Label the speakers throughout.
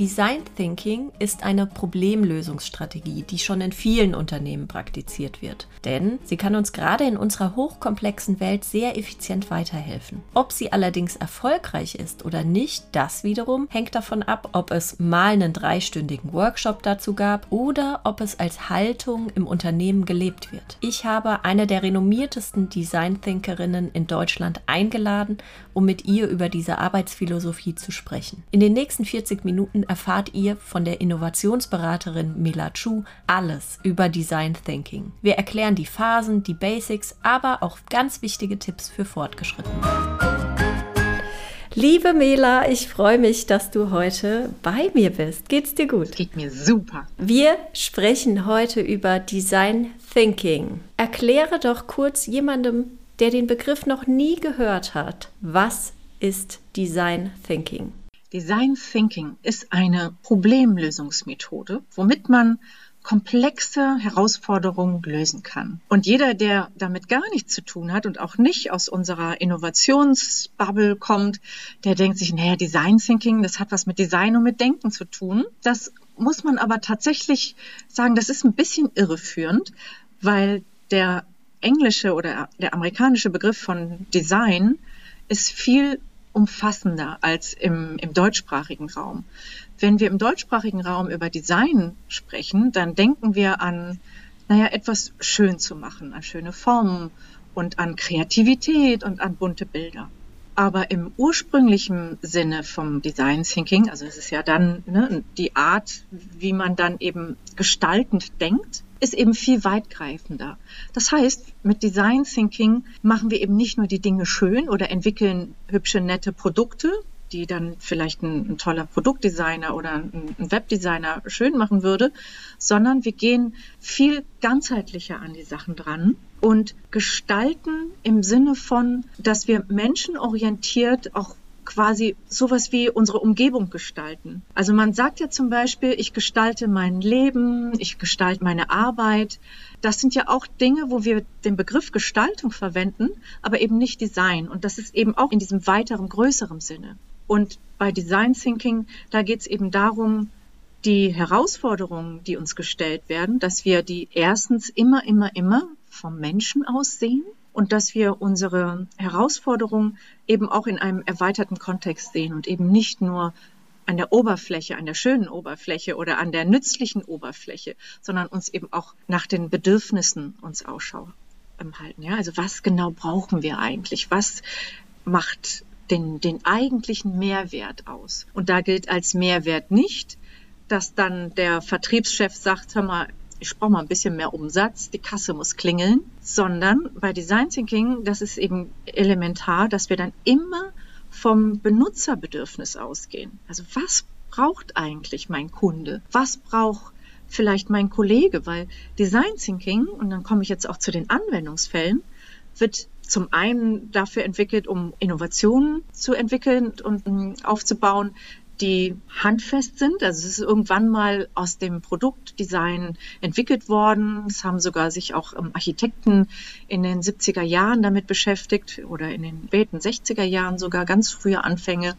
Speaker 1: Design Thinking ist eine Problemlösungsstrategie, die schon in vielen Unternehmen praktiziert wird. Denn sie kann uns gerade in unserer hochkomplexen Welt sehr effizient weiterhelfen. Ob sie allerdings erfolgreich ist oder nicht, das wiederum hängt davon ab, ob es mal einen dreistündigen Workshop dazu gab oder ob es als Haltung im Unternehmen gelebt wird. Ich habe eine der renommiertesten Design Thinkerinnen in Deutschland eingeladen, um mit ihr über diese Arbeitsphilosophie zu sprechen. In den nächsten 40 Minuten erfahrt ihr von der Innovationsberaterin Mila Chu alles über Design Thinking. Wir erklären die Phasen, die Basics, aber auch ganz wichtige Tipps für Fortgeschrittene. Liebe Mela, ich freue mich, dass du heute bei mir bist. Geht's dir gut?
Speaker 2: Geht mir super.
Speaker 1: Wir sprechen heute über Design Thinking. Erkläre doch kurz jemandem, der den Begriff noch nie gehört hat, was ist Design Thinking?
Speaker 2: Design Thinking ist eine Problemlösungsmethode, womit man komplexe Herausforderungen lösen kann. Und jeder, der damit gar nichts zu tun hat und auch nicht aus unserer Innovationsbubble kommt, der denkt sich, naja, Design Thinking, das hat was mit Design und mit Denken zu tun. Das muss man aber tatsächlich sagen, das ist ein bisschen irreführend, weil der englische oder der amerikanische Begriff von Design ist viel umfassender als im, im deutschsprachigen Raum. Wenn wir im deutschsprachigen Raum über Design sprechen, dann denken wir an, naja, etwas schön zu machen, an schöne Formen und an Kreativität und an bunte Bilder. Aber im ursprünglichen Sinne vom Design Thinking, also es ist ja dann ne, die Art, wie man dann eben gestaltend denkt, ist eben viel weitgreifender. Das heißt, mit Design Thinking machen wir eben nicht nur die Dinge schön oder entwickeln hübsche, nette Produkte, die dann vielleicht ein, ein toller Produktdesigner oder ein, ein, Webdesigner schön machen würde, sondern wir gehen viel ganzheitlicher an die Sachen dran und gestalten im Sinne von, dass wir menschenorientiert auch quasi sowas wie unsere Umgebung gestalten. Also man sagt ja zum Beispiel, ich gestalte mein Leben, ich gestalte meine Arbeit. Das sind ja auch Dinge, wo wir den Begriff Gestaltung verwenden, aber eben nicht Design. Und das ist eben auch in diesem weiteren, größeren Sinne. Und bei Design Thinking, da geht es eben darum, die Herausforderungen, die uns gestellt werden, dass wir die erstens immer, immer, immer vom Menschen aus sehen und dass wir unsere Herausforderungen eben auch in einem erweiterten Kontext sehen und eben nicht nur an der Oberfläche, an der schönen Oberfläche oder an der nützlichen Oberfläche, sondern uns eben auch nach den Bedürfnissen uns Ausschau halten. Ja, also was genau brauchen wir eigentlich? Was macht den, den eigentlichen Mehrwert aus? Und da gilt als Mehrwert nicht, dass dann der Vertriebschef sagt, hör mal, ich brauche mal ein bisschen mehr Umsatz, die Kasse muss klingeln, sondern bei Design Thinking, das ist eben elementar, dass wir dann immer vom Benutzerbedürfnis ausgehen. Also was braucht eigentlich mein Kunde? Was braucht vielleicht mein Kollege? Weil Design Thinking, und dann komme ich jetzt auch zu den Anwendungsfällen, wird zum einen dafür entwickelt, um Innovationen zu entwickeln und ähm, aufzubauen, die handfest sind. Also es ist irgendwann mal aus dem Produktdesign entwickelt worden. Es haben sogar sich auch ähm, Architekten in den 70er Jahren damit beschäftigt oder in den späten 60er Jahren sogar ganz frühe Anfänge.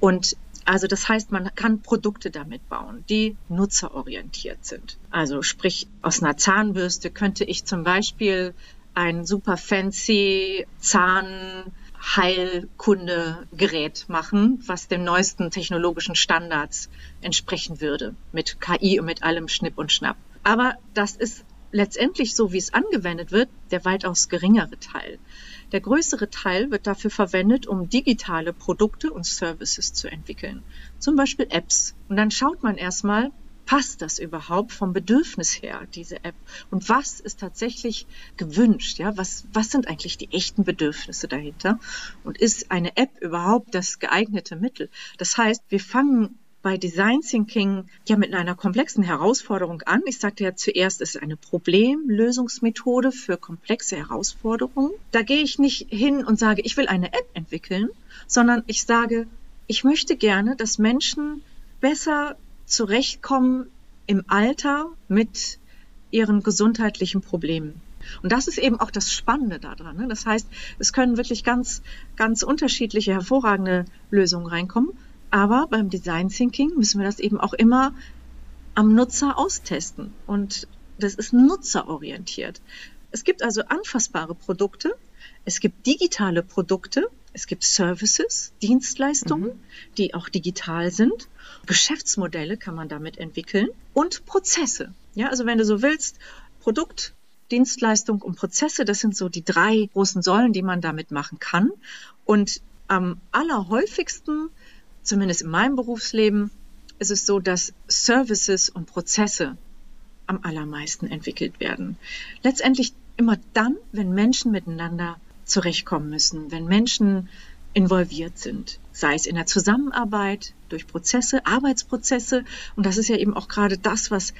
Speaker 2: Und also das heißt, man kann Produkte damit bauen, die nutzerorientiert sind. Also sprich, aus einer Zahnbürste könnte ich zum Beispiel ein super fancy Zahn Heilkundegerät machen, was den neuesten technologischen Standards entsprechen würde, mit KI und mit allem Schnipp und Schnapp. Aber das ist letztendlich so, wie es angewendet wird, der weitaus geringere Teil. Der größere Teil wird dafür verwendet, um digitale Produkte und Services zu entwickeln, zum Beispiel Apps. Und dann schaut man erstmal, passt das überhaupt vom Bedürfnis her, diese App? Und was ist tatsächlich gewünscht? Ja, was, was sind eigentlich die echten Bedürfnisse dahinter? Und ist eine App überhaupt das geeignete Mittel? Das heißt, wir fangen bei Design Thinking ja mit einer komplexen Herausforderung an. Ich sagte ja zuerst, es ist eine Problemlösungsmethode für komplexe Herausforderungen. Da gehe ich nicht hin und sage, ich will eine App entwickeln, sondern ich sage, ich möchte gerne, dass Menschen besser zurechtkommen im Alter mit ihren gesundheitlichen Problemen. Und das ist eben auch das Spannende daran. Ne? Das heißt, es können wirklich ganz, ganz unterschiedliche, hervorragende Lösungen reinkommen. Aber beim Design Thinking müssen wir das eben auch immer am Nutzer austesten. Und das ist nutzerorientiert. Es gibt also anfassbare Produkte, es gibt digitale Produkte, es gibt Services, Dienstleistungen, mhm. die auch digital sind. Geschäftsmodelle kann man damit entwickeln und Prozesse. Ja, also wenn du so willst, Produkt, Dienstleistung und Prozesse, das sind so die drei großen Säulen, die man damit machen kann. Und am allerhäufigsten, zumindest in meinem Berufsleben, ist es so, dass Services und Prozesse am allermeisten entwickelt werden. Letztendlich immer dann, wenn Menschen miteinander zurechtkommen müssen, wenn Menschen involviert sind, sei es in der Zusammenarbeit, durch Prozesse, Arbeitsprozesse. Und das ist ja eben auch gerade das, was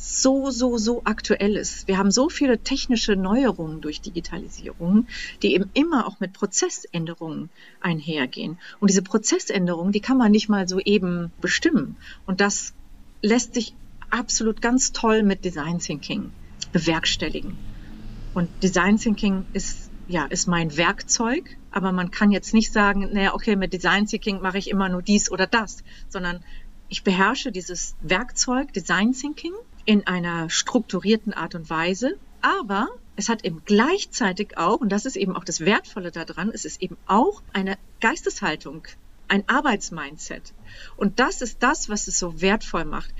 Speaker 2: so, so, so aktuell ist. Wir haben so viele technische Neuerungen durch Digitalisierung, die eben immer auch mit Prozessänderungen einhergehen. Und diese Prozessänderungen, die kann man nicht mal so eben bestimmen. Und das lässt sich absolut ganz toll mit Design Thinking bewerkstelligen. Und Design Thinking ist, ja, ist mein Werkzeug, aber man kann jetzt nicht sagen, naja, okay, mit Design Thinking mache ich immer nur dies oder das, sondern ich beherrsche dieses Werkzeug Design Thinking in einer strukturierten Art und Weise, aber es hat eben gleichzeitig auch, und das ist eben auch das Wertvolle daran, es ist eben auch eine Geisteshaltung, ein Arbeitsmindset. Und das ist das, was es so wertvoll macht.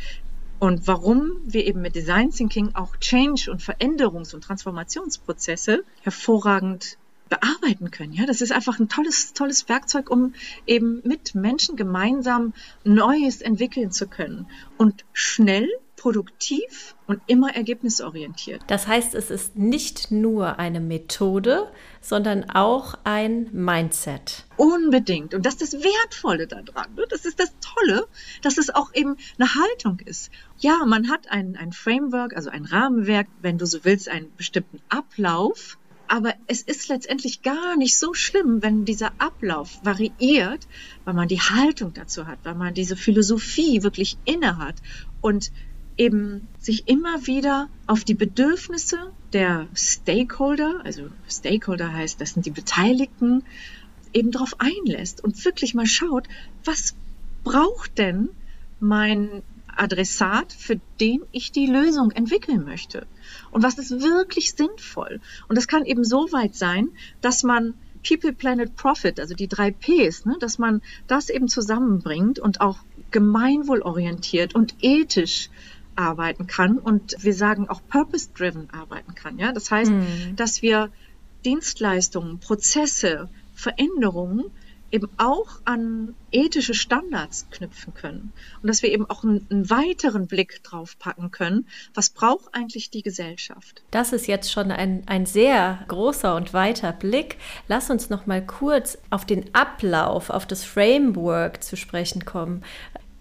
Speaker 2: Und warum wir eben mit Design Thinking auch Change und Veränderungs- und Transformationsprozesse hervorragend bearbeiten können. Ja, das ist einfach ein tolles, tolles Werkzeug, um eben mit Menschen gemeinsam Neues entwickeln zu können und schnell produktiv und immer ergebnisorientiert.
Speaker 1: Das heißt, es ist nicht nur eine Methode, sondern auch ein Mindset.
Speaker 2: Unbedingt. Und das ist das Wertvolle daran. Ne? Das ist das Tolle, dass es auch eben eine Haltung ist. Ja, man hat ein, ein Framework, also ein Rahmenwerk, wenn du so willst, einen bestimmten Ablauf. Aber es ist letztendlich gar nicht so schlimm, wenn dieser Ablauf variiert, weil man die Haltung dazu hat, weil man diese Philosophie wirklich inne hat und eben sich immer wieder auf die Bedürfnisse der Stakeholder, also Stakeholder heißt, das sind die Beteiligten, eben darauf einlässt und wirklich mal schaut, was braucht denn mein Adressat, für den ich die Lösung entwickeln möchte? Und was ist wirklich sinnvoll? Und das kann eben so weit sein, dass man People, Planet, Profit, also die drei Ps, ne, dass man das eben zusammenbringt und auch gemeinwohlorientiert und ethisch arbeiten kann und wir sagen auch purpose-driven arbeiten kann. Ja, das heißt, mhm. dass wir Dienstleistungen, Prozesse, Veränderungen eben auch an ethische Standards knüpfen können und dass wir eben auch einen, einen, weiteren Blick drauf packen können, was braucht eigentlich die Gesellschaft.
Speaker 1: Das ist jetzt schon ein, ein sehr großer und weiter Blick. Lass uns noch mal kurz auf den Ablauf, auf das Framework zu sprechen kommen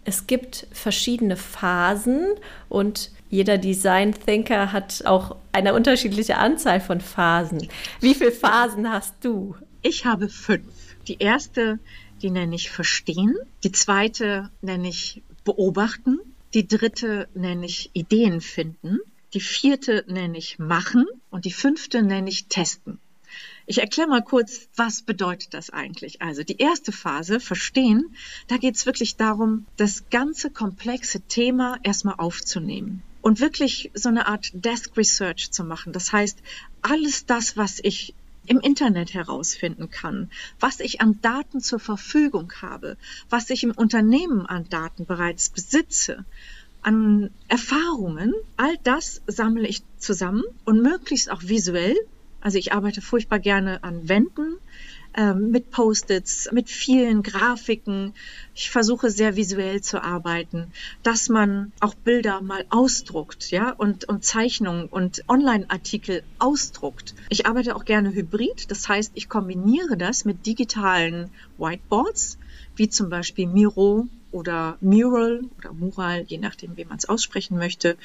Speaker 1: es gibt verschiedene Phasen und jeder Design Thinker hat auch eine unterschiedliche Anzahl von Phasen. Wie viele Phasen hast du?
Speaker 2: Ich habe fünf. Die erste, die nenne ich Verstehen. Die zweite nenne ich Beobachten. Die dritte nenne ich Ideen finden. Die vierte nenne ich Machen. Und die fünfte nenne ich Testen. Ich erkläre mal kurz, was bedeutet das eigentlich? Also die erste Phase, verstehen, da geht es wirklich darum, das ganze komplexe Thema erstmal aufzunehmen und wirklich so eine Art Desk Research zu machen. Das heißt, alles das, was ich im Internet herausfinden kann, was ich an Daten zur Verfügung habe, was ich im Unternehmen an Daten bereits besitze, an Erfahrungen, all das sammle ich zusammen und möglichst auch visuell. Also ich arbeite furchtbar gerne an Wänden ähm, mit Post-its, mit vielen Grafiken. Ich versuche sehr visuell zu arbeiten, dass man auch Bilder mal ausdruckt, ja, und, und Zeichnungen und Online-Artikel ausdruckt. Ich arbeite auch gerne hybrid, das heißt, ich kombiniere das mit digitalen Whiteboards, wie zum Beispiel Miro oder Mural oder Mural, je nachdem, wie man es aussprechen möchte,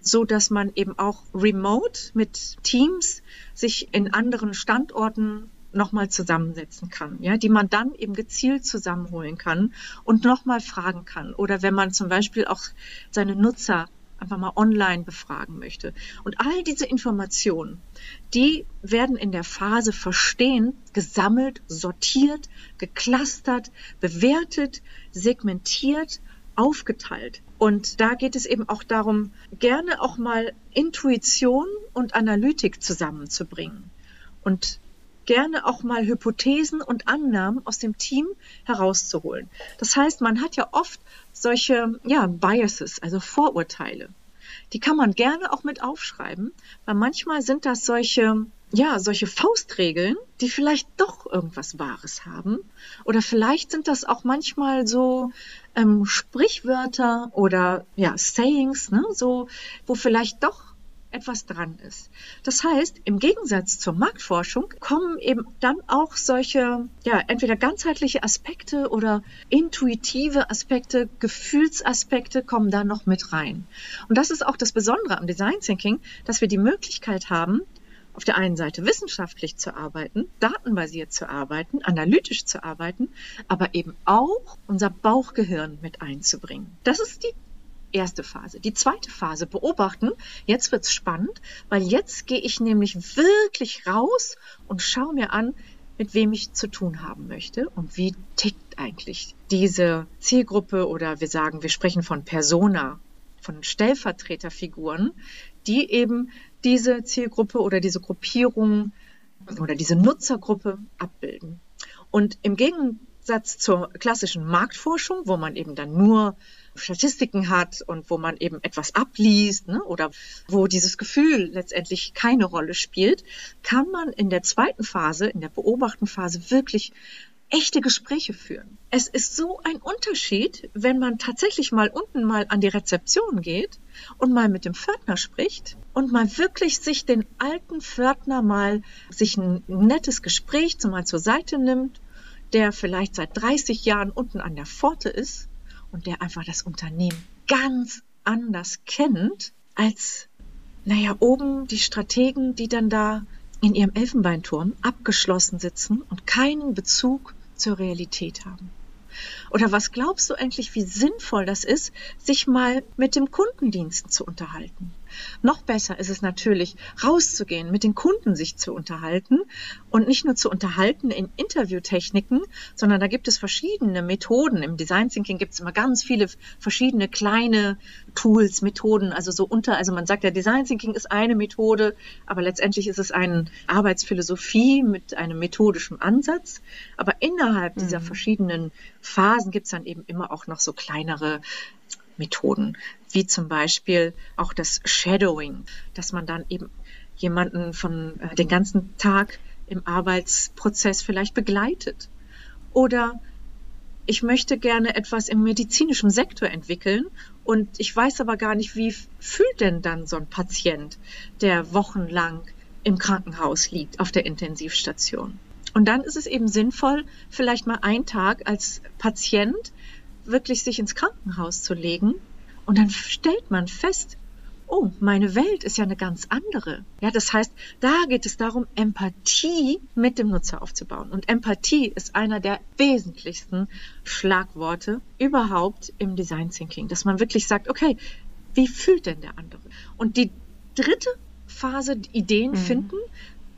Speaker 2: so dass man eben auch remote mit Teams sich in anderen Standorten nochmal zusammensetzen kann, ja, die man dann eben gezielt zusammenholen kann und nochmal fragen kann. Oder wenn man zum Beispiel auch seine Nutzer einfach mal online befragen möchte. Und all diese Informationen, die werden in der Phase Verstehen gesammelt, sortiert, geclustert, bewertet, segmentiert, aufgeteilt. Und da geht es eben auch darum, gerne auch mal Intuition und Analytik zusammenzubringen. Und gerne auch mal Hypothesen und Annahmen aus dem Team herauszuholen. Das heißt, man hat ja oft solche ja, Biases, also Vorurteile. Die kann man gerne auch mit aufschreiben, weil manchmal sind das solche, ja, solche Faustregeln, die vielleicht doch irgendwas Wahres haben. Oder vielleicht sind das auch manchmal so ähm, Sprichwörter oder ja, Sayings, ne, so, wo vielleicht doch etwas dran ist. Das heißt, im Gegensatz zur Marktforschung kommen eben dann auch solche, ja, entweder ganzheitliche Aspekte oder intuitive Aspekte, Gefühlsaspekte kommen da noch mit rein. Und das ist auch das Besondere am Design Thinking, dass wir die Möglichkeit haben, auf der einen Seite wissenschaftlich zu arbeiten, datenbasiert zu arbeiten, analytisch zu arbeiten, aber eben auch unser Bauchgehirn mit einzubringen. Das ist die erste Phase. Die zweite Phase beobachten. Jetzt wird's spannend, weil jetzt gehe ich nämlich wirklich raus und schaue mir an, mit wem ich zu tun haben möchte und wie tickt eigentlich diese Zielgruppe oder wir sagen, wir sprechen von Persona, von Stellvertreterfiguren, die eben diese Zielgruppe oder diese Gruppierung oder diese Nutzergruppe abbilden. Und im Gegensatz zur klassischen Marktforschung, wo man eben dann nur Statistiken hat und wo man eben etwas abliest ne, oder wo dieses Gefühl letztendlich keine Rolle spielt, kann man in der zweiten Phase, in der beobachten Phase wirklich echte Gespräche führen. Es ist so ein Unterschied, wenn man tatsächlich mal unten mal an die Rezeption geht und mal mit dem Pförtner spricht und mal wirklich sich den alten Pförtner mal sich ein nettes Gespräch mal zur Seite nimmt, der vielleicht seit 30 Jahren unten an der Pforte ist und der einfach das Unternehmen ganz anders kennt als, naja, oben die Strategen, die dann da in ihrem Elfenbeinturm abgeschlossen sitzen und keinen Bezug zur Realität haben. Oder was glaubst du eigentlich, wie sinnvoll das ist, sich mal mit dem Kundendienst zu unterhalten? Noch besser ist es natürlich, rauszugehen, mit den Kunden sich zu unterhalten und nicht nur zu unterhalten in Interviewtechniken, sondern da gibt es verschiedene Methoden. Im Design Thinking gibt es immer ganz viele verschiedene kleine Tools, Methoden, also so unter, also man sagt ja, Design Thinking ist eine Methode, aber letztendlich ist es eine Arbeitsphilosophie mit einem methodischen Ansatz. Aber innerhalb mhm. dieser verschiedenen Phasen gibt es dann eben immer auch noch so kleinere Methoden, wie zum Beispiel auch das Shadowing, dass man dann eben jemanden von äh, den ganzen Tag im Arbeitsprozess vielleicht begleitet. Oder ich möchte gerne etwas im medizinischen Sektor entwickeln und ich weiß aber gar nicht, wie fühlt denn dann so ein Patient, der wochenlang im Krankenhaus liegt, auf der Intensivstation. Und dann ist es eben sinnvoll, vielleicht mal einen Tag als Patient wirklich sich ins Krankenhaus zu legen und dann stellt man fest, oh, meine Welt ist ja eine ganz andere. Ja, das heißt, da geht es darum, Empathie mit dem Nutzer aufzubauen. Und Empathie ist einer der wesentlichsten Schlagworte überhaupt im Design Thinking, dass man wirklich sagt, okay, wie fühlt denn der andere? Und die dritte Phase, Ideen mhm. finden,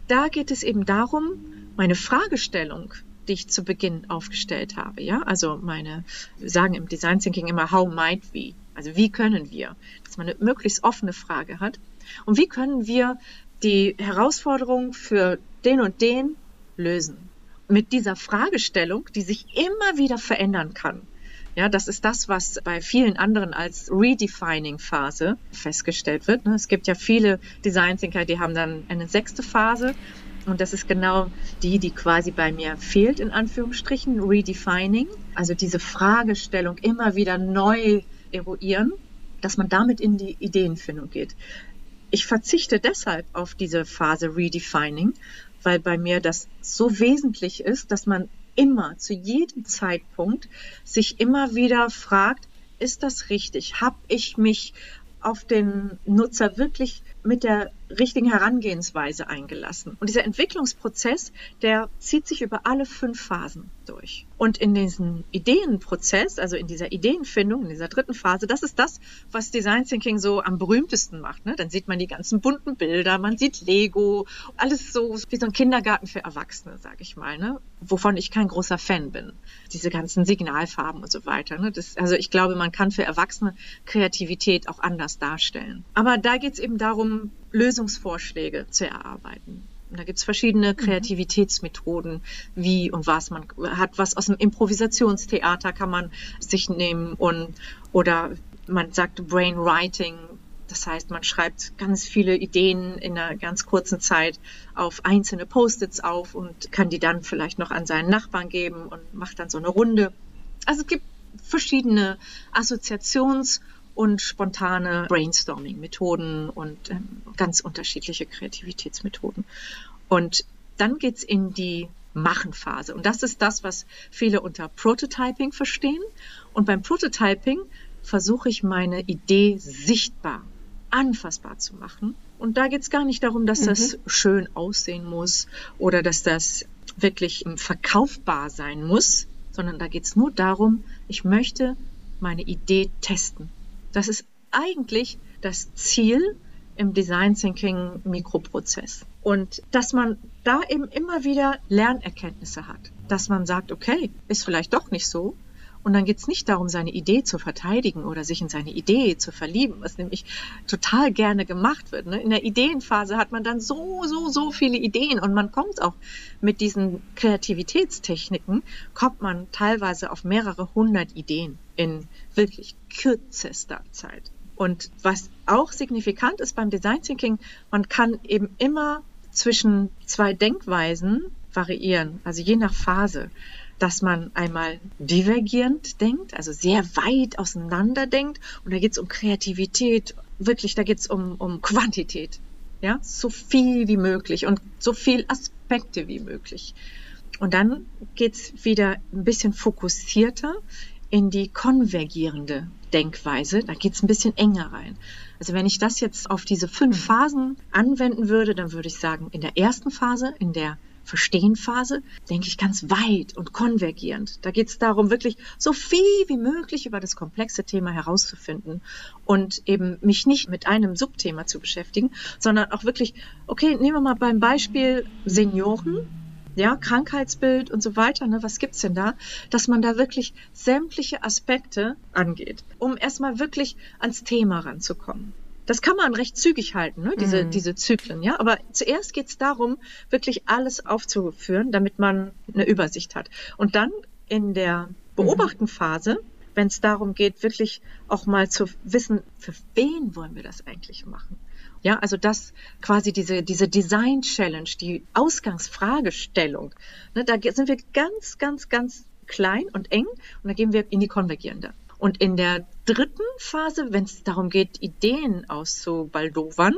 Speaker 2: da geht es eben darum, meine Fragestellung die ich zu Beginn aufgestellt habe. Ja, also meine, wir sagen im Design Thinking immer, how might we? Also wie können wir? Dass man eine möglichst offene Frage hat. Und wie können wir die Herausforderung für den und den lösen? Mit dieser Fragestellung, die sich immer wieder verändern kann. Ja, das ist das, was bei vielen anderen als Redefining-Phase festgestellt wird. Ne? Es gibt ja viele Design Thinker, die haben dann eine sechste Phase und das ist genau die, die quasi bei mir fehlt, in Anführungsstrichen, Redefining. Also diese Fragestellung immer wieder neu eruieren, dass man damit in die Ideenfindung geht. Ich verzichte deshalb auf diese Phase Redefining, weil bei mir das so wesentlich ist, dass man immer, zu jedem Zeitpunkt, sich immer wieder fragt, ist das richtig? Habe ich mich auf den Nutzer wirklich mit der richtigen Herangehensweise eingelassen. Und dieser Entwicklungsprozess, der zieht sich über alle fünf Phasen durch. Und in diesem Ideenprozess, also in dieser Ideenfindung, in dieser dritten Phase, das ist das, was Design Thinking so am berühmtesten macht. Ne? Dann sieht man die ganzen bunten Bilder, man sieht Lego, alles so wie so ein Kindergarten für Erwachsene, sage ich mal, ne? wovon ich kein großer Fan bin. Diese ganzen Signalfarben und so weiter. Ne? Das, also ich glaube, man kann für Erwachsene Kreativität auch anders darstellen. Aber da geht es eben darum, Lösungsvorschläge zu erarbeiten. Und da gibt es verschiedene mhm. Kreativitätsmethoden, wie und was man hat. Was aus dem Improvisationstheater kann man sich nehmen und oder man sagt Brainwriting. Das heißt, man schreibt ganz viele Ideen in einer ganz kurzen Zeit auf einzelne Post-its auf und kann die dann vielleicht noch an seinen Nachbarn geben und macht dann so eine Runde. Also es gibt verschiedene Assoziations- und spontane Brainstorming-Methoden und ähm, ganz unterschiedliche Kreativitätsmethoden. Und dann geht's in die Machenphase. Und das ist das, was viele unter Prototyping verstehen. Und beim Prototyping versuche ich meine Idee sichtbar, anfassbar zu machen. Und da geht's gar nicht darum, dass mhm. das schön aussehen muss oder dass das wirklich verkaufbar sein muss, sondern da geht's nur darum, ich möchte meine Idee testen. Das ist eigentlich das Ziel im Design Thinking Mikroprozess. Und dass man da eben immer wieder Lernerkenntnisse hat. Dass man sagt, okay, ist vielleicht doch nicht so. Und dann geht es nicht darum, seine Idee zu verteidigen oder sich in seine Idee zu verlieben, was nämlich total gerne gemacht wird. Ne? In der Ideenphase hat man dann so, so, so viele Ideen und man kommt auch mit diesen Kreativitätstechniken, kommt man teilweise auf mehrere hundert Ideen in wirklich kürzester Zeit. Und was auch signifikant ist beim Design Thinking, man kann eben immer zwischen zwei Denkweisen variieren, also je nach Phase, dass man einmal divergierend denkt, also sehr weit auseinander denkt. Und da geht es um Kreativität, wirklich, da geht es um, um Quantität. Ja, so viel wie möglich und so viel Aspekte wie möglich. Und dann geht es wieder ein bisschen fokussierter in die konvergierende Denkweise. Da geht es ein bisschen enger rein. Also wenn ich das jetzt auf diese fünf Phasen anwenden würde, dann würde ich sagen, in der ersten Phase, in der Verstehenphase, denke ich ganz weit und konvergierend. Da geht es darum, wirklich so viel wie möglich über das komplexe Thema herauszufinden und eben mich nicht mit einem Subthema zu beschäftigen, sondern auch wirklich, okay, nehmen wir mal beim Beispiel Senioren ja, Krankheitsbild und so weiter, ne, was gibt's denn da, dass man da wirklich sämtliche Aspekte angeht, um erstmal wirklich ans Thema ranzukommen. Das kann man recht zügig halten, ne, diese, mhm. diese Zyklen, ja. Aber zuerst geht's darum, wirklich alles aufzuführen, damit man eine Übersicht hat. Und dann in der Beobachtenphase, mhm. wenn es darum geht, wirklich auch mal zu wissen, für wen wollen wir das eigentlich machen? Ja, also das quasi diese, diese Design Challenge, die Ausgangsfragestellung, ne, da sind wir ganz, ganz, ganz klein und eng und da gehen wir in die konvergierende. Und in der dritten Phase, wenn es darum geht, Ideen auszubaldowern,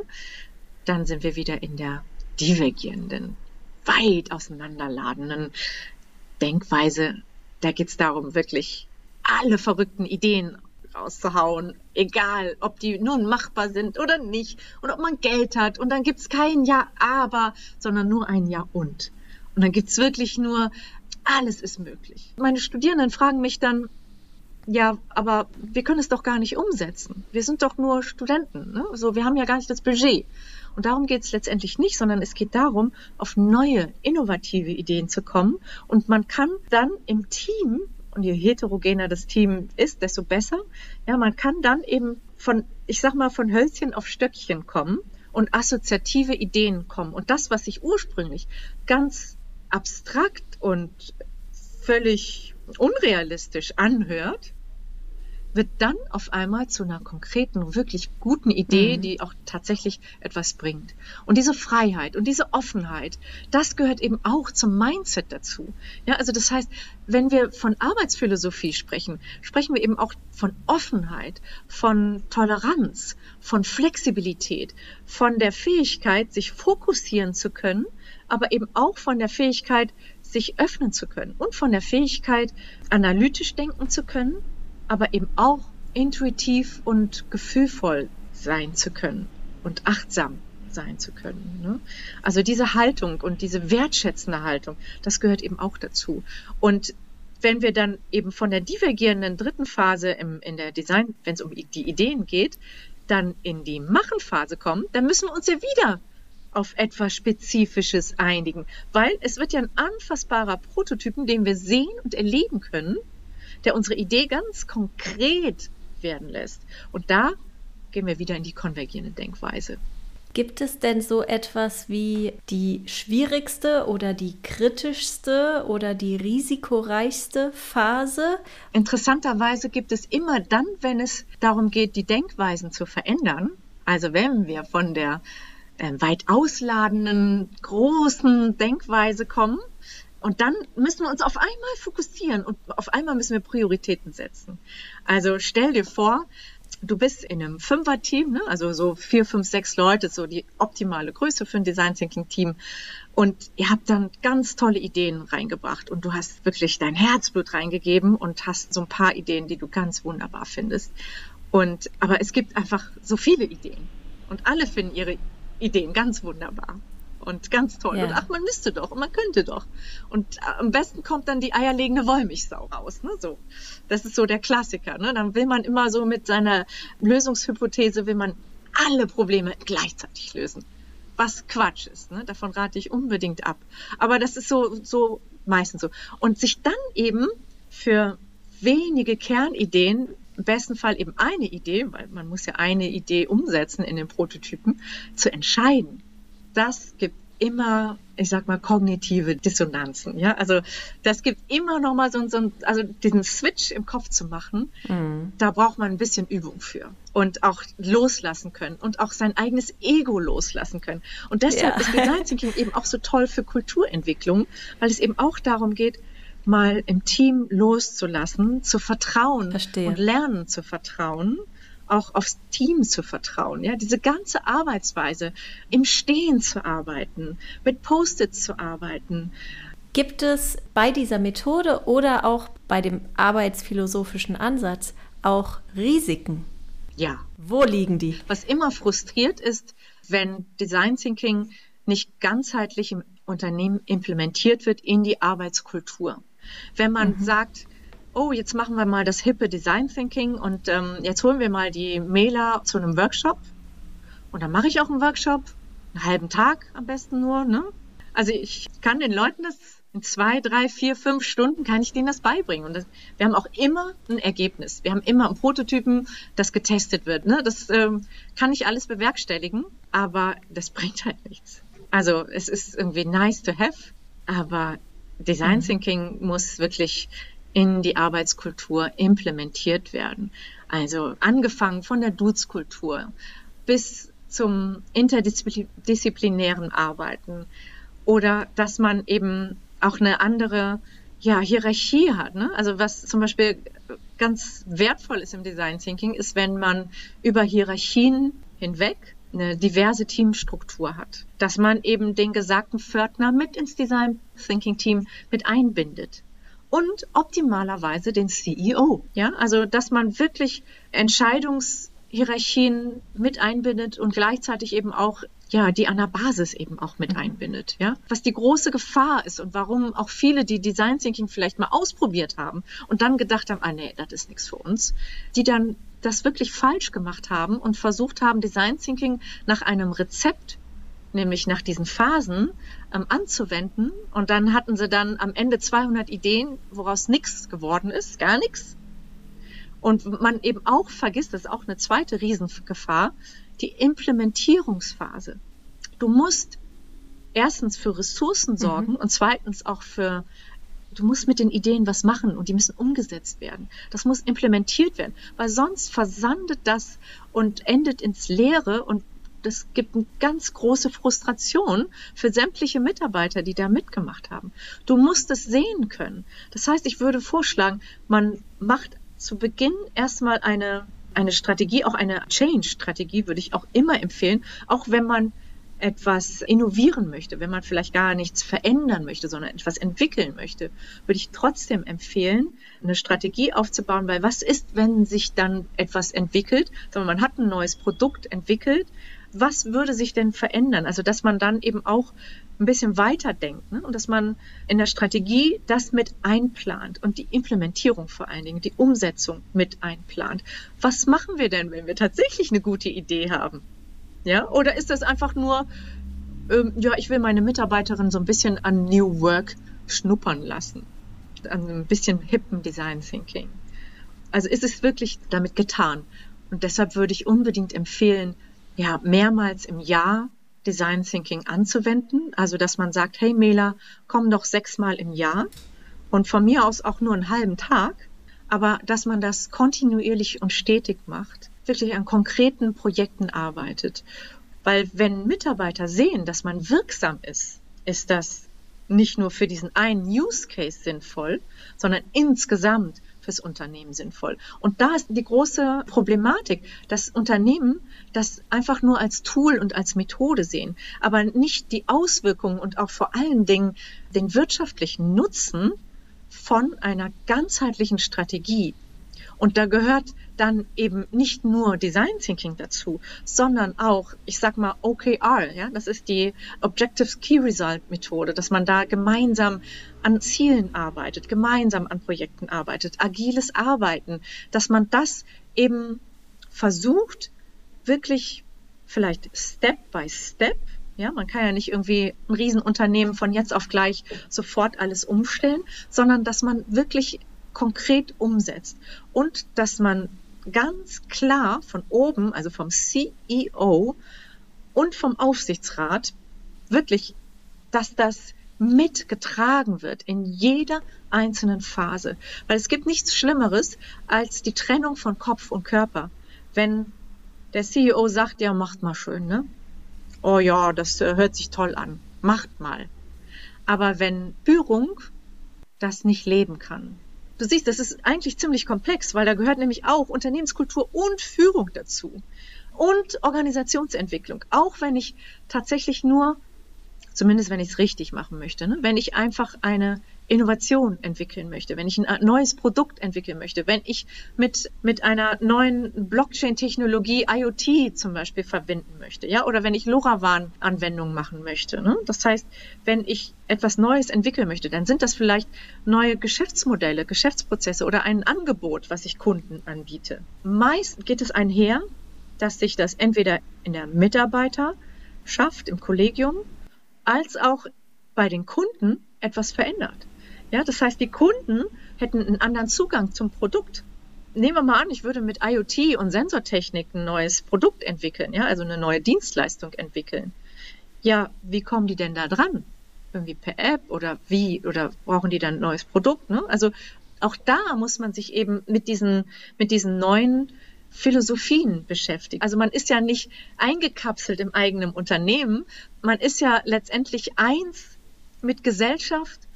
Speaker 2: dann sind wir wieder in der divergierenden, weit auseinanderladenden Denkweise. Da geht es darum, wirklich alle verrückten Ideen rauszuhauen. Egal, ob die nun machbar sind oder nicht und ob man Geld hat. Und dann gibt es kein Ja, aber, sondern nur ein Ja und. Und dann gibt es wirklich nur, alles ist möglich. Meine Studierenden fragen mich dann, ja, aber wir können es doch gar nicht umsetzen. Wir sind doch nur Studenten. Ne? So, wir haben ja gar nicht das Budget. Und darum geht es letztendlich nicht, sondern es geht darum, auf neue, innovative Ideen zu kommen. Und man kann dann im Team und je heterogener das Team ist, desto besser. Ja, man kann dann eben von, ich sag mal, von Hölzchen auf Stöckchen kommen und assoziative Ideen kommen. Und das, was sich ursprünglich ganz abstrakt und völlig unrealistisch anhört, wird dann auf einmal zu einer konkreten, wirklich guten Idee, mhm. die auch tatsächlich etwas bringt. Und diese Freiheit und diese Offenheit, das gehört eben auch zum Mindset dazu. Ja, also das heißt, wenn wir von Arbeitsphilosophie sprechen, sprechen wir eben auch von Offenheit, von Toleranz, von Flexibilität, von der Fähigkeit, sich fokussieren zu können, aber eben auch von der Fähigkeit, sich öffnen zu können und von der Fähigkeit, analytisch denken zu können aber eben auch intuitiv und gefühlvoll sein zu können und achtsam sein zu können. Ne? Also diese Haltung und diese wertschätzende Haltung, das gehört eben auch dazu. Und wenn wir dann eben von der divergierenden dritten Phase im, in der Design, wenn es um die Ideen geht, dann in die Machenphase kommen, dann müssen wir uns ja wieder auf etwas Spezifisches einigen, weil es wird ja ein anfassbarer Prototypen, den wir sehen und erleben können, der unsere Idee ganz konkret werden lässt. Und da gehen wir wieder in die konvergierende Denkweise.
Speaker 1: Gibt es denn so etwas wie die schwierigste oder die kritischste oder die risikoreichste Phase?
Speaker 2: Interessanterweise gibt es immer dann, wenn es darum geht, die Denkweisen zu verändern, also wenn wir von der äh, weit ausladenden, großen Denkweise kommen, und dann müssen wir uns auf einmal fokussieren und auf einmal müssen wir Prioritäten setzen. Also stell dir vor, du bist in einem Fünfer-Team, ne? also so vier, fünf, sechs Leute, so die optimale Größe für ein Design Thinking Team. Und ihr habt dann ganz tolle Ideen reingebracht und du hast wirklich dein Herzblut reingegeben und hast so ein paar Ideen, die du ganz wunderbar findest. Und, aber es gibt einfach so viele Ideen und alle finden ihre Ideen ganz wunderbar und ganz toll. Ja. Und ach, man müsste doch und man könnte doch. Und äh, am besten kommt dann die eierlegende Wollmilchsau raus. Ne? So. Das ist so der Klassiker. Ne? Dann will man immer so mit seiner Lösungshypothese, will man alle Probleme gleichzeitig lösen. Was Quatsch ist. Ne? Davon rate ich unbedingt ab. Aber das ist so, so meistens so. Und sich dann eben für wenige Kernideen im besten Fall eben eine Idee, weil man muss ja eine Idee umsetzen in den Prototypen, zu entscheiden das gibt immer, ich sag mal, kognitive Dissonanzen. Ja, also das gibt immer noch mal so, so also diesen Switch im Kopf zu machen. Mhm. Da braucht man ein bisschen Übung für und auch loslassen können und auch sein eigenes Ego loslassen können. Und deshalb ja. ist Design Thinking eben auch so toll für Kulturentwicklung, weil es eben auch darum geht, mal im Team loszulassen, zu vertrauen
Speaker 1: Verstehe.
Speaker 2: und lernen zu vertrauen auch aufs Team zu vertrauen. Ja, diese ganze Arbeitsweise, im Stehen zu arbeiten, mit Post-its zu arbeiten.
Speaker 1: Gibt es bei dieser Methode oder auch bei dem arbeitsphilosophischen Ansatz auch Risiken?
Speaker 2: Ja.
Speaker 1: Wo liegen die?
Speaker 2: Was immer frustriert ist, wenn Design Thinking nicht ganzheitlich im Unternehmen implementiert wird in die Arbeitskultur. Wenn man mhm. sagt, oh, jetzt machen wir mal das hippe Design Thinking und ähm, jetzt holen wir mal die Mailer zu einem Workshop. Und dann mache ich auch einen Workshop, einen halben Tag am besten nur. Ne? Also ich kann den Leuten das in zwei, drei, vier, fünf Stunden kann ich denen das beibringen. Und das, wir haben auch immer ein Ergebnis. Wir haben immer einen Prototypen, das getestet wird. Ne? Das ähm, kann ich alles bewerkstelligen, aber das bringt halt nichts. Also es ist irgendwie nice to have, aber Design mhm. Thinking muss wirklich in die Arbeitskultur implementiert werden. Also angefangen von der Dutzkultur bis zum interdisziplinären Arbeiten oder dass man eben auch eine andere ja, Hierarchie hat. Ne? Also was zum Beispiel ganz wertvoll ist im Design Thinking, ist, wenn man über Hierarchien hinweg eine diverse Teamstruktur hat. Dass man eben den gesagten Pförtner mit ins Design Thinking Team mit einbindet und optimalerweise den CEO. Ja, also dass man wirklich Entscheidungshierarchien mit einbindet und gleichzeitig eben auch ja, die an der Basis eben auch mit mhm. einbindet, ja. Was die große Gefahr ist und warum auch viele, die Design Thinking vielleicht mal ausprobiert haben und dann gedacht haben, ah nee, das ist nichts für uns, die dann das wirklich falsch gemacht haben und versucht haben, Design Thinking nach einem Rezept nämlich nach diesen Phasen ähm, anzuwenden. Und dann hatten sie dann am Ende 200 Ideen, woraus nichts geworden ist, gar nichts. Und man eben auch vergisst, das ist auch eine zweite Riesengefahr, die Implementierungsphase. Du musst erstens für Ressourcen mhm. sorgen mhm. und zweitens auch für Du musst mit den Ideen was machen und die müssen umgesetzt werden. Das muss implementiert werden, weil sonst versandet das und endet ins Leere und das gibt eine ganz große Frustration für sämtliche Mitarbeiter, die da mitgemacht haben. Du musst es sehen können. Das heißt, ich würde vorschlagen, man macht zu Beginn erstmal eine, eine Strategie, auch eine Change-Strategie würde ich auch immer empfehlen, auch wenn man etwas innovieren möchte, wenn man vielleicht gar nichts verändern möchte, sondern etwas entwickeln möchte, würde ich trotzdem empfehlen, eine Strategie aufzubauen, weil was ist, wenn sich dann etwas entwickelt, sondern man hat ein neues Produkt entwickelt, was würde sich denn verändern? Also, dass man dann eben auch ein bisschen weiter denkt ne? und dass man in der Strategie das mit einplant und die Implementierung vor allen Dingen, die Umsetzung mit einplant. Was machen wir denn, wenn wir tatsächlich eine gute Idee haben? Ja, oder ist das einfach nur, ähm, ja, ich will meine Mitarbeiterin so ein bisschen an New Work schnuppern lassen, an ein bisschen hippen Design Thinking? Also ist es wirklich damit getan? Und deshalb würde ich unbedingt empfehlen, ja, mehrmals im Jahr Design Thinking anzuwenden. Also, dass man sagt, hey Mela, komm doch sechsmal im Jahr und von mir aus auch nur einen halben Tag, aber dass man das kontinuierlich und stetig macht, wirklich an konkreten Projekten arbeitet. Weil wenn Mitarbeiter sehen, dass man wirksam ist, ist das nicht nur für diesen einen Use Case sinnvoll, sondern insgesamt fürs Unternehmen sinnvoll. Und da ist die große Problematik, dass Unternehmen das einfach nur als Tool und als Methode sehen, aber nicht die Auswirkungen und auch vor allen Dingen den wirtschaftlichen Nutzen von einer ganzheitlichen Strategie. Und da gehört dann eben nicht nur Design Thinking dazu, sondern auch, ich sag mal, OKR, ja, das ist die Objective Key Result Methode, dass man da gemeinsam an Zielen arbeitet, gemeinsam an Projekten arbeitet, agiles Arbeiten, dass man das eben versucht, wirklich vielleicht Step by Step ja, man kann ja nicht irgendwie ein Riesenunternehmen von jetzt auf gleich sofort alles umstellen, sondern dass man wirklich konkret umsetzt und dass man ganz klar von oben, also vom CEO und vom Aufsichtsrat, wirklich, dass das mitgetragen wird in jeder einzelnen Phase. Weil es gibt nichts Schlimmeres als die Trennung von Kopf und Körper. Wenn der CEO sagt, ja, macht mal schön, ne? Oh ja, das äh, hört sich toll an. Macht mal. Aber wenn Führung das nicht leben kann, Du siehst, das ist eigentlich ziemlich komplex, weil da gehört nämlich auch Unternehmenskultur und Führung dazu und Organisationsentwicklung. Auch wenn ich tatsächlich nur, zumindest wenn ich es richtig machen möchte, ne? wenn ich einfach eine Innovation entwickeln möchte, wenn ich ein neues Produkt entwickeln möchte, wenn ich mit, mit einer neuen Blockchain-Technologie IoT zum Beispiel verbinden möchte, ja, oder wenn ich LoRaWAN-Anwendungen machen möchte. Ne? Das heißt, wenn ich etwas Neues entwickeln möchte, dann sind das vielleicht neue Geschäftsmodelle, Geschäftsprozesse oder ein Angebot, was ich Kunden anbiete. Meist geht es einher, dass sich das entweder in der Mitarbeiterschaft, im Kollegium, als auch bei den Kunden etwas verändert. Ja, das heißt, die Kunden hätten einen anderen Zugang zum Produkt. Nehmen wir mal an, ich würde mit IoT und Sensortechnik ein neues Produkt entwickeln, ja, also eine neue Dienstleistung entwickeln. Ja, wie kommen die denn da dran? Irgendwie per App oder wie? Oder brauchen die dann ein neues Produkt? Ne? Also auch da muss man sich eben mit diesen, mit diesen neuen Philosophien beschäftigen. Also man ist ja nicht eingekapselt im eigenen Unternehmen. Man ist ja letztendlich eins mit Gesellschaft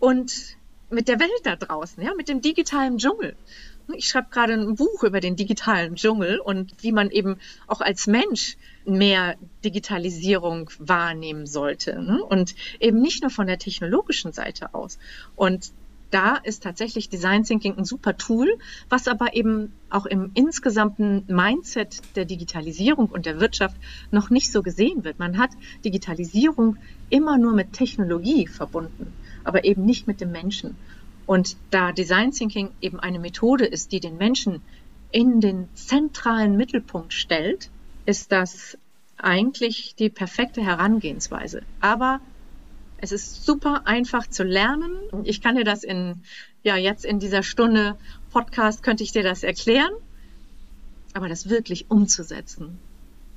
Speaker 2: und mit der Welt da draußen, ja, mit dem digitalen Dschungel. Ich schreibe gerade ein Buch über den digitalen Dschungel und wie man eben auch als Mensch mehr Digitalisierung wahrnehmen sollte. Ne? Und eben nicht nur von der technologischen Seite aus. Und da ist tatsächlich Design Thinking ein super Tool, was aber eben auch im insgesamten Mindset der Digitalisierung und der Wirtschaft noch nicht so gesehen wird. Man hat Digitalisierung immer nur mit Technologie verbunden aber eben nicht mit dem Menschen. Und da Design Thinking eben eine Methode ist, die den Menschen in den zentralen Mittelpunkt stellt, ist das eigentlich die perfekte Herangehensweise. Aber es ist super einfach zu lernen. Ich kann dir das in, ja, jetzt in dieser Stunde Podcast könnte ich dir das erklären. Aber das wirklich umzusetzen,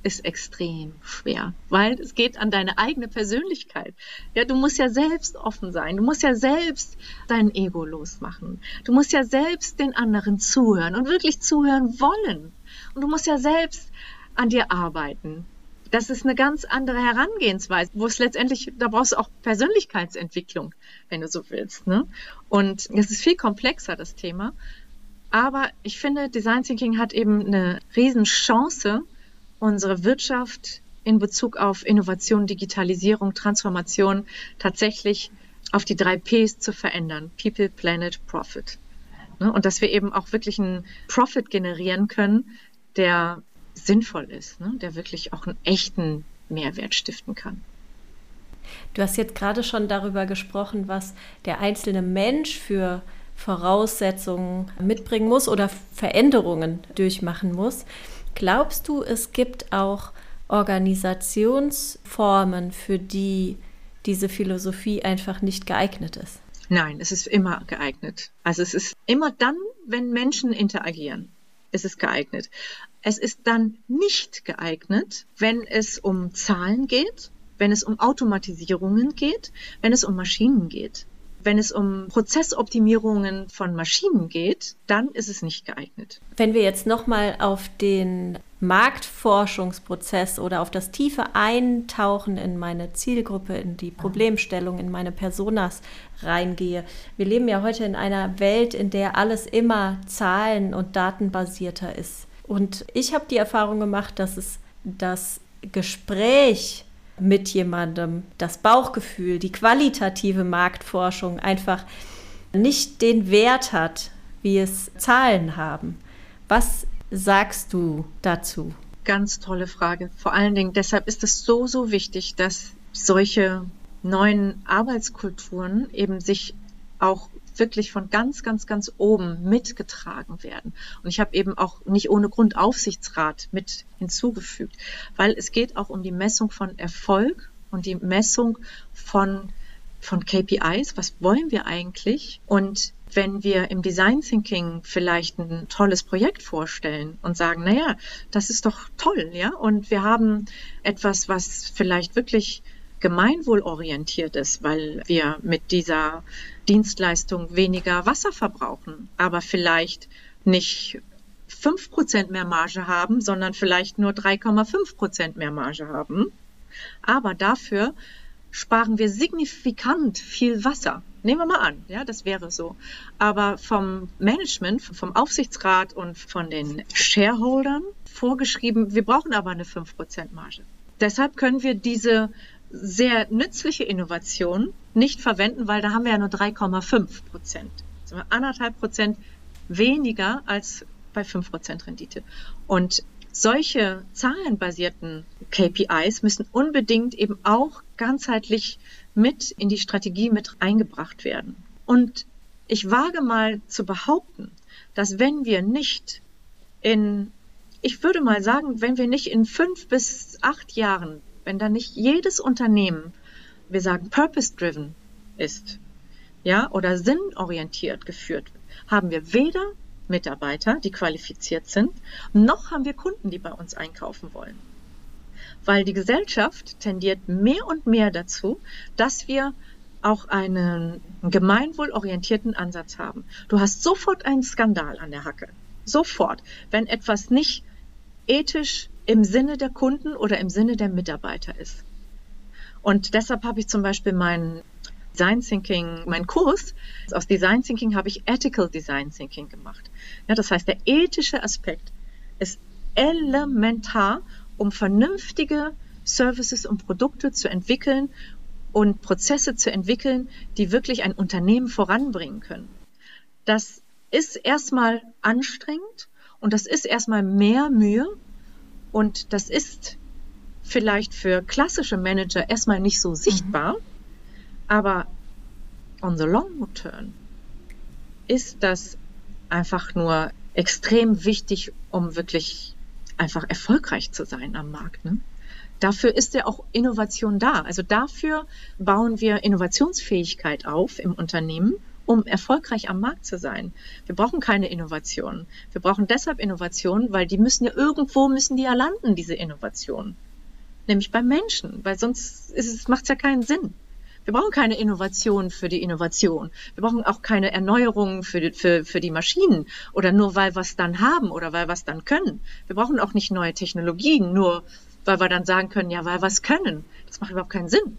Speaker 2: ist extrem schwer, weil es geht an deine eigene Persönlichkeit. Ja, du musst ja selbst offen sein. Du musst ja selbst dein Ego losmachen. Du musst ja selbst den anderen zuhören und wirklich zuhören wollen. Und du musst ja selbst an dir arbeiten. Das ist eine ganz andere Herangehensweise, wo es letztendlich, da brauchst du auch Persönlichkeitsentwicklung, wenn du so willst. Ne? Und es ist viel komplexer, das Thema. Aber ich finde, Design Thinking hat eben eine Riesenchance, unsere Wirtschaft in Bezug auf Innovation, Digitalisierung, Transformation tatsächlich auf die drei Ps zu verändern. People, Planet, Profit. Ne? Und dass wir eben auch wirklich einen Profit generieren können, der sinnvoll ist, ne? der wirklich auch einen echten Mehrwert stiften kann.
Speaker 1: Du hast jetzt gerade schon darüber gesprochen, was der einzelne Mensch für Voraussetzungen mitbringen muss oder Veränderungen durchmachen muss. Glaubst du, es gibt auch Organisationsformen, für die diese Philosophie einfach nicht geeignet ist?
Speaker 2: Nein, es ist immer geeignet. Also es ist immer dann, wenn Menschen interagieren, ist es geeignet. Es ist dann nicht geeignet, wenn es um Zahlen geht, wenn es um Automatisierungen geht, wenn es um Maschinen geht. Wenn es um Prozessoptimierungen von Maschinen geht, dann ist es nicht geeignet.
Speaker 1: Wenn wir jetzt nochmal auf den Marktforschungsprozess oder auf das tiefe Eintauchen in meine Zielgruppe, in die Problemstellung, in meine Personas reingehe. Wir leben ja heute in einer Welt, in der alles immer zahlen- und datenbasierter ist. Und ich habe die Erfahrung gemacht, dass es das Gespräch mit jemandem, das Bauchgefühl, die qualitative Marktforschung einfach nicht den Wert hat, wie es Zahlen haben. Was sagst du dazu?
Speaker 2: Ganz tolle Frage. Vor allen Dingen deshalb ist es so, so wichtig, dass solche neuen Arbeitskulturen eben sich auch wirklich von ganz, ganz, ganz oben mitgetragen werden. Und ich habe eben auch nicht ohne Grund Aufsichtsrat mit hinzugefügt, weil es geht auch um die Messung von Erfolg und die Messung von, von KPIs. Was wollen wir eigentlich? Und wenn wir im Design Thinking vielleicht ein tolles Projekt vorstellen und sagen, naja, das ist doch toll, ja, und wir haben etwas, was vielleicht wirklich gemeinwohlorientiert ist, weil wir mit dieser Dienstleistung weniger Wasser verbrauchen, aber vielleicht nicht 5% mehr Marge haben, sondern vielleicht nur 3,5% mehr Marge haben. Aber dafür sparen wir signifikant viel Wasser. Nehmen wir mal an, ja, das wäre so. Aber vom Management, vom Aufsichtsrat und von den Shareholdern vorgeschrieben, wir brauchen aber eine 5% Marge. Deshalb können wir diese sehr nützliche Innovation nicht verwenden, weil da haben wir ja nur 3,5 Prozent. Anderthalb Prozent weniger als bei 5 Prozent Rendite. Und solche zahlenbasierten KPIs müssen unbedingt eben auch ganzheitlich mit in die Strategie mit eingebracht werden. Und ich wage mal zu behaupten, dass wenn wir nicht in, ich würde mal sagen, wenn wir nicht in fünf bis acht Jahren wenn da nicht jedes Unternehmen, wir sagen purpose-driven ist, ja, oder sinnorientiert geführt haben wir weder Mitarbeiter, die qualifiziert sind, noch haben wir Kunden, die bei uns einkaufen wollen. Weil die Gesellschaft tendiert mehr und mehr dazu, dass wir auch einen gemeinwohlorientierten Ansatz haben. Du hast sofort einen Skandal an der Hacke. Sofort. Wenn etwas nicht ethisch im Sinne der Kunden oder im Sinne der Mitarbeiter ist. Und deshalb habe ich zum Beispiel meinen Design Thinking, meinen Kurs aus Design Thinking habe ich Ethical Design Thinking gemacht. Ja, das heißt, der ethische Aspekt ist elementar, um vernünftige Services und Produkte zu entwickeln und Prozesse zu entwickeln, die wirklich ein Unternehmen voranbringen können. Das ist erstmal anstrengend und das ist erstmal mehr Mühe und das ist vielleicht für klassische Manager erstmal nicht so sichtbar, mhm. aber on the long term ist das einfach nur extrem wichtig, um wirklich einfach erfolgreich zu sein am Markt. Ne? Dafür ist ja auch Innovation da. Also dafür bauen wir Innovationsfähigkeit auf im Unternehmen um erfolgreich am Markt zu sein. Wir brauchen keine Innovation. Wir brauchen deshalb Innovation, weil die müssen ja irgendwo müssen die ja landen, diese Innovation. Nämlich beim Menschen, weil sonst macht es ja keinen Sinn. Wir brauchen keine Innovation für die Innovation. Wir brauchen auch keine Erneuerungen für die, für, für die Maschinen oder nur weil wir es dann haben oder weil wir es dann können. Wir brauchen auch nicht neue Technologien, nur weil wir dann sagen können, ja, weil wir es können. Das macht überhaupt keinen Sinn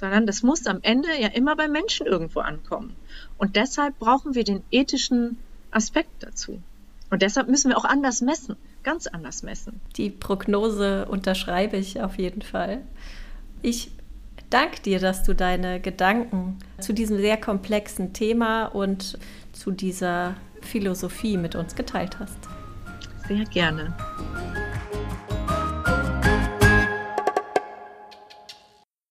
Speaker 2: sondern das muss am Ende ja immer bei Menschen irgendwo ankommen. Und deshalb brauchen wir den ethischen Aspekt dazu. Und deshalb müssen wir auch anders messen, ganz anders messen.
Speaker 1: Die Prognose unterschreibe ich auf jeden Fall. Ich danke dir, dass du deine Gedanken zu diesem sehr komplexen Thema und zu dieser Philosophie mit uns geteilt hast.
Speaker 2: Sehr gerne.